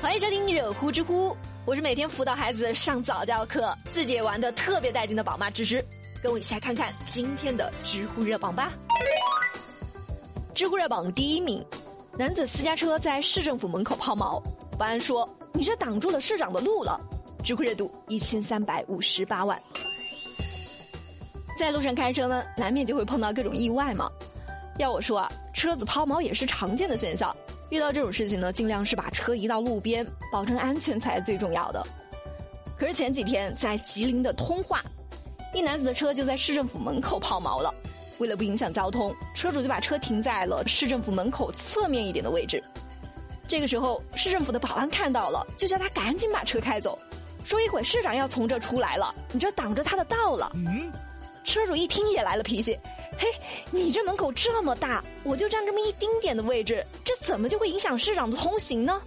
欢迎收听热乎知乎，我是每天辅导孩子上早教课，自己也玩的特别带劲的宝妈芝芝，跟我一起来看看今天的知乎热榜吧。知乎热榜第一名，男子私家车在市政府门口抛锚，保安说：“你这挡住了市长的路了。”知乎热度一千三百五十八万。在路上开车呢，难免就会碰到各种意外嘛。要我说啊，车子抛锚也是常见的现象。遇到这种事情呢，尽量是把车移到路边，保证安全才是最重要的。可是前几天在吉林的通化，一男子的车就在市政府门口抛锚了。为了不影响交通，车主就把车停在了市政府门口侧面一点的位置。这个时候，市政府的保安看到了，就叫他赶紧把车开走，说一会市长要从这出来了，你这挡着他的道了。嗯，车主一听也来了脾气。嘿，你这门口这么大，我就占这么一丁点的位置，这怎么就会影响市长的通行呢？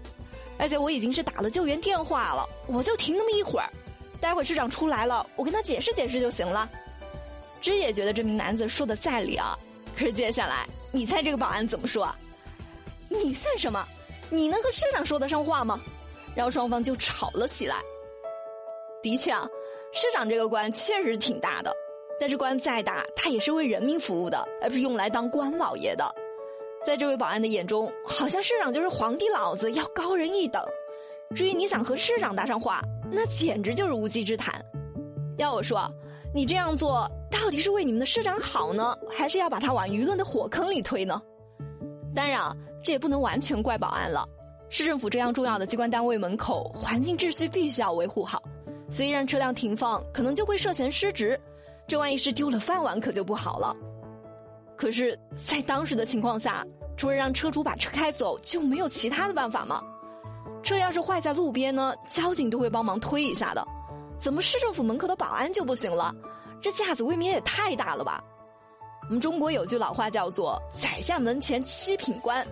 而且我已经是打了救援电话了，我就停那么一会儿，待会儿市长出来了，我跟他解释解释就行了。芝也觉得这名男子说的在理啊，可是接下来你猜这个保安怎么说？你算什么？你能和市长说得上话吗？然后双方就吵了起来。的确啊，市长这个官确实挺大的。但是官再大，他也是为人民服务的，而不是用来当官老爷的。在这位保安的眼中，好像市长就是皇帝老子，要高人一等。至于你想和市长搭上话，那简直就是无稽之谈。要我说，你这样做到底是为你们的市长好呢，还是要把他往舆论的火坑里推呢？当然，这也不能完全怪保安了。市政府这样重要的机关单位门口，环境秩序必须要维护好，虽然车辆停放，可能就会涉嫌失职。这万一是丢了饭碗，可就不好了。可是，在当时的情况下，除了让车主把车开走，就没有其他的办法吗？车要是坏在路边呢，交警都会帮忙推一下的。怎么市政府门口的保安就不行了？这架子未免也太大了吧？我们中国有句老话叫做“宰相门前七品官”，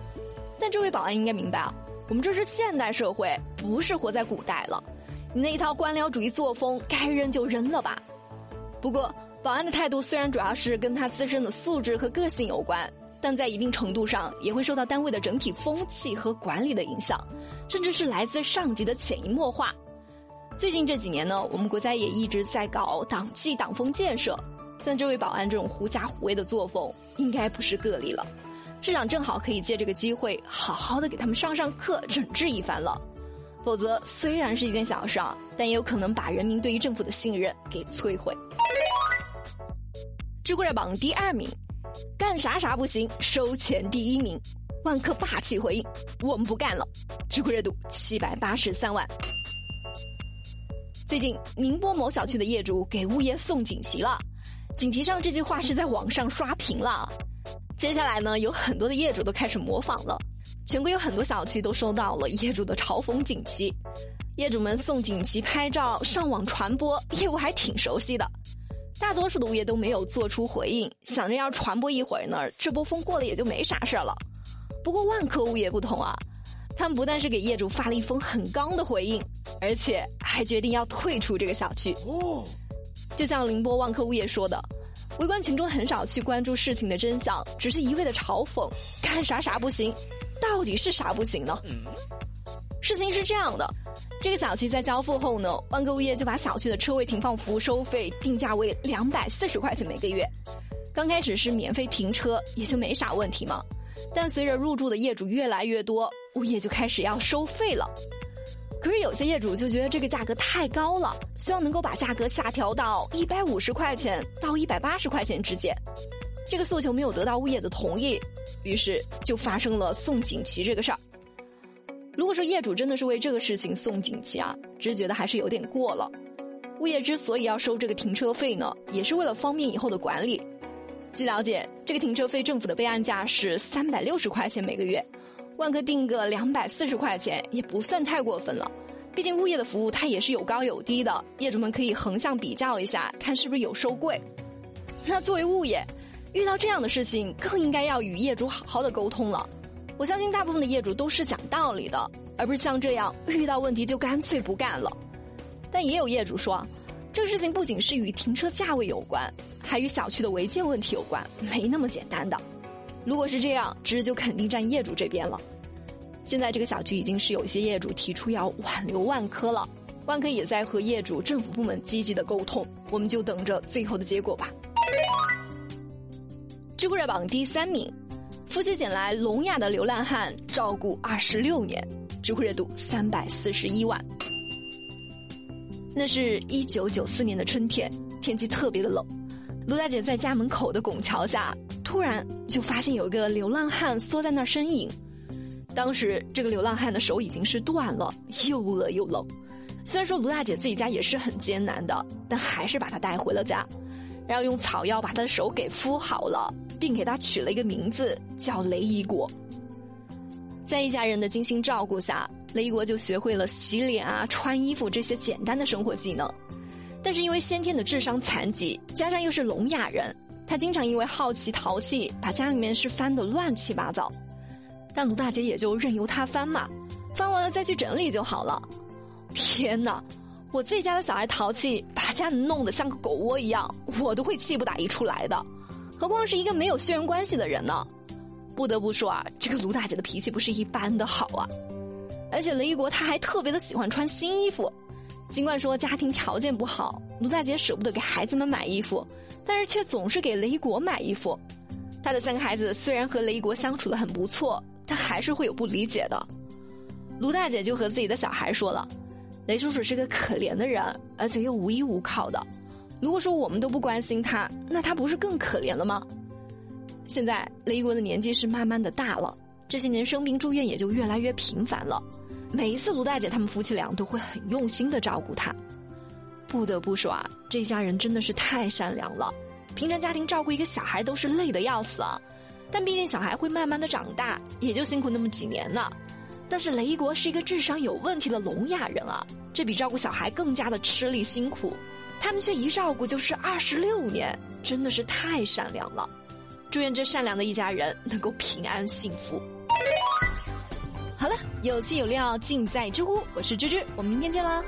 但这位保安应该明白啊，我们这是现代社会，不是活在古代了。你那一套官僚主义作风，该扔就扔了吧。不过。保安的态度虽然主要是跟他自身的素质和个性有关，但在一定程度上也会受到单位的整体风气和管理的影响，甚至是来自上级的潜移默化。最近这几年呢，我们国家也一直在搞党纪党风建设，像这位保安这种狐假虎威的作风，应该不是个例了。市长正好可以借这个机会，好好的给他们上上课，整治一番了。否则，虽然是一件小事啊，但也有可能把人民对于政府的信任给摧毁。知乎热榜第二名，干啥啥不行，收钱第一名。万科霸气回应：我们不干了。知乎热度七百八十三万。最近，宁波某小区的业主给物业送锦旗了，锦旗上这句话是在网上刷屏了。接下来呢，有很多的业主都开始模仿了，全国有很多小区都收到了业主的嘲讽锦旗，业主们送锦旗拍照上网传播，业务还挺熟悉的。大多数的物业都没有做出回应，想着要传播一会儿呢，这波风过了也就没啥事儿了。不过万科物业不同啊，他们不但是给业主发了一封很刚的回应，而且还决定要退出这个小区。哦，就像宁波万科物业说的，围观群众很少去关注事情的真相，只是一味的嘲讽，干啥啥不行，到底是啥不行呢？事情是这样的。这个小区在交付后呢，万科物业就把小区的车位停放服务收费定价为两百四十块钱每个月。刚开始是免费停车，也就没啥问题嘛。但随着入住的业主越来越多，物业就开始要收费了。可是有些业主就觉得这个价格太高了，希望能够把价格下调到一百五十块钱到一百八十块钱之间。这个诉求没有得到物业的同意，于是就发生了送锦旗这个事儿。如果说业主真的是为这个事情送锦旗啊，只是觉得还是有点过了。物业之所以要收这个停车费呢，也是为了方便以后的管理。据了解，这个停车费政府的备案价是三百六十块钱每个月，万科定个两百四十块钱也不算太过分了。毕竟物业的服务它也是有高有低的，业主们可以横向比较一下，看是不是有收贵。那作为物业，遇到这样的事情，更应该要与业主好好的沟通了。我相信大部分的业主都是讲道理的，而不是像这样遇到问题就干脆不干了。但也有业主说，这个事情不仅是与停车价位有关，还与小区的违建问题有关，没那么简单的。如果是这样，值就肯定站业主这边了。现在这个小区已经是有一些业主提出要挽留万科了，万科也在和业主、政府部门积极的沟通，我们就等着最后的结果吧。知乎热榜第三名，夫妻捡来聋哑的流浪汉照顾二十六年，知乎热度三百四十一万。那是一九九四年的春天，天气特别的冷，卢大姐在家门口的拱桥下，突然就发现有一个流浪汉缩在那儿呻吟。当时这个流浪汉的手已经是断了，又饿又冷。虽然说卢大姐自己家也是很艰难的，但还是把他带回了家，然后用草药把他的手给敷好了，并给他取了一个名字叫雷一国。在一家人的精心照顾下。雷一国就学会了洗脸啊、穿衣服这些简单的生活技能，但是因为先天的智商残疾，加上又是聋哑人，他经常因为好奇淘气，把家里面是翻得乱七八糟。但卢大姐也就任由他翻嘛，翻完了再去整理就好了。天哪，我自己家的小孩淘气，把家弄得像个狗窝一样，我都会气不打一处来的，何况是一个没有血缘关系的人呢？不得不说啊，这个卢大姐的脾气不是一般的好啊。而且雷一国他还特别的喜欢穿新衣服，尽管说家庭条件不好，卢大姐舍不得给孩子们买衣服，但是却总是给雷一国买衣服。他的三个孩子虽然和雷一国相处的很不错，但还是会有不理解的。卢大姐就和自己的小孩说了：“雷叔叔是个可怜的人，而且又无依无靠的。如果说我们都不关心他，那他不是更可怜了吗？”现在雷一国的年纪是慢慢的大了，这些年生病住院也就越来越频繁了。每一次卢大姐他们夫妻俩都会很用心的照顾他，不得不说啊，这家人真的是太善良了。平常家庭照顾一个小孩都是累得要死啊，但毕竟小孩会慢慢的长大，也就辛苦那么几年呢。但是雷一国是一个智商有问题的聋哑人啊，这比照顾小孩更加的吃力辛苦，他们却一照顾就是二十六年，真的是太善良了。祝愿这善良的一家人能够平安幸福。好了，有气有料尽在知乎，我是芝芝，我们明天见啦。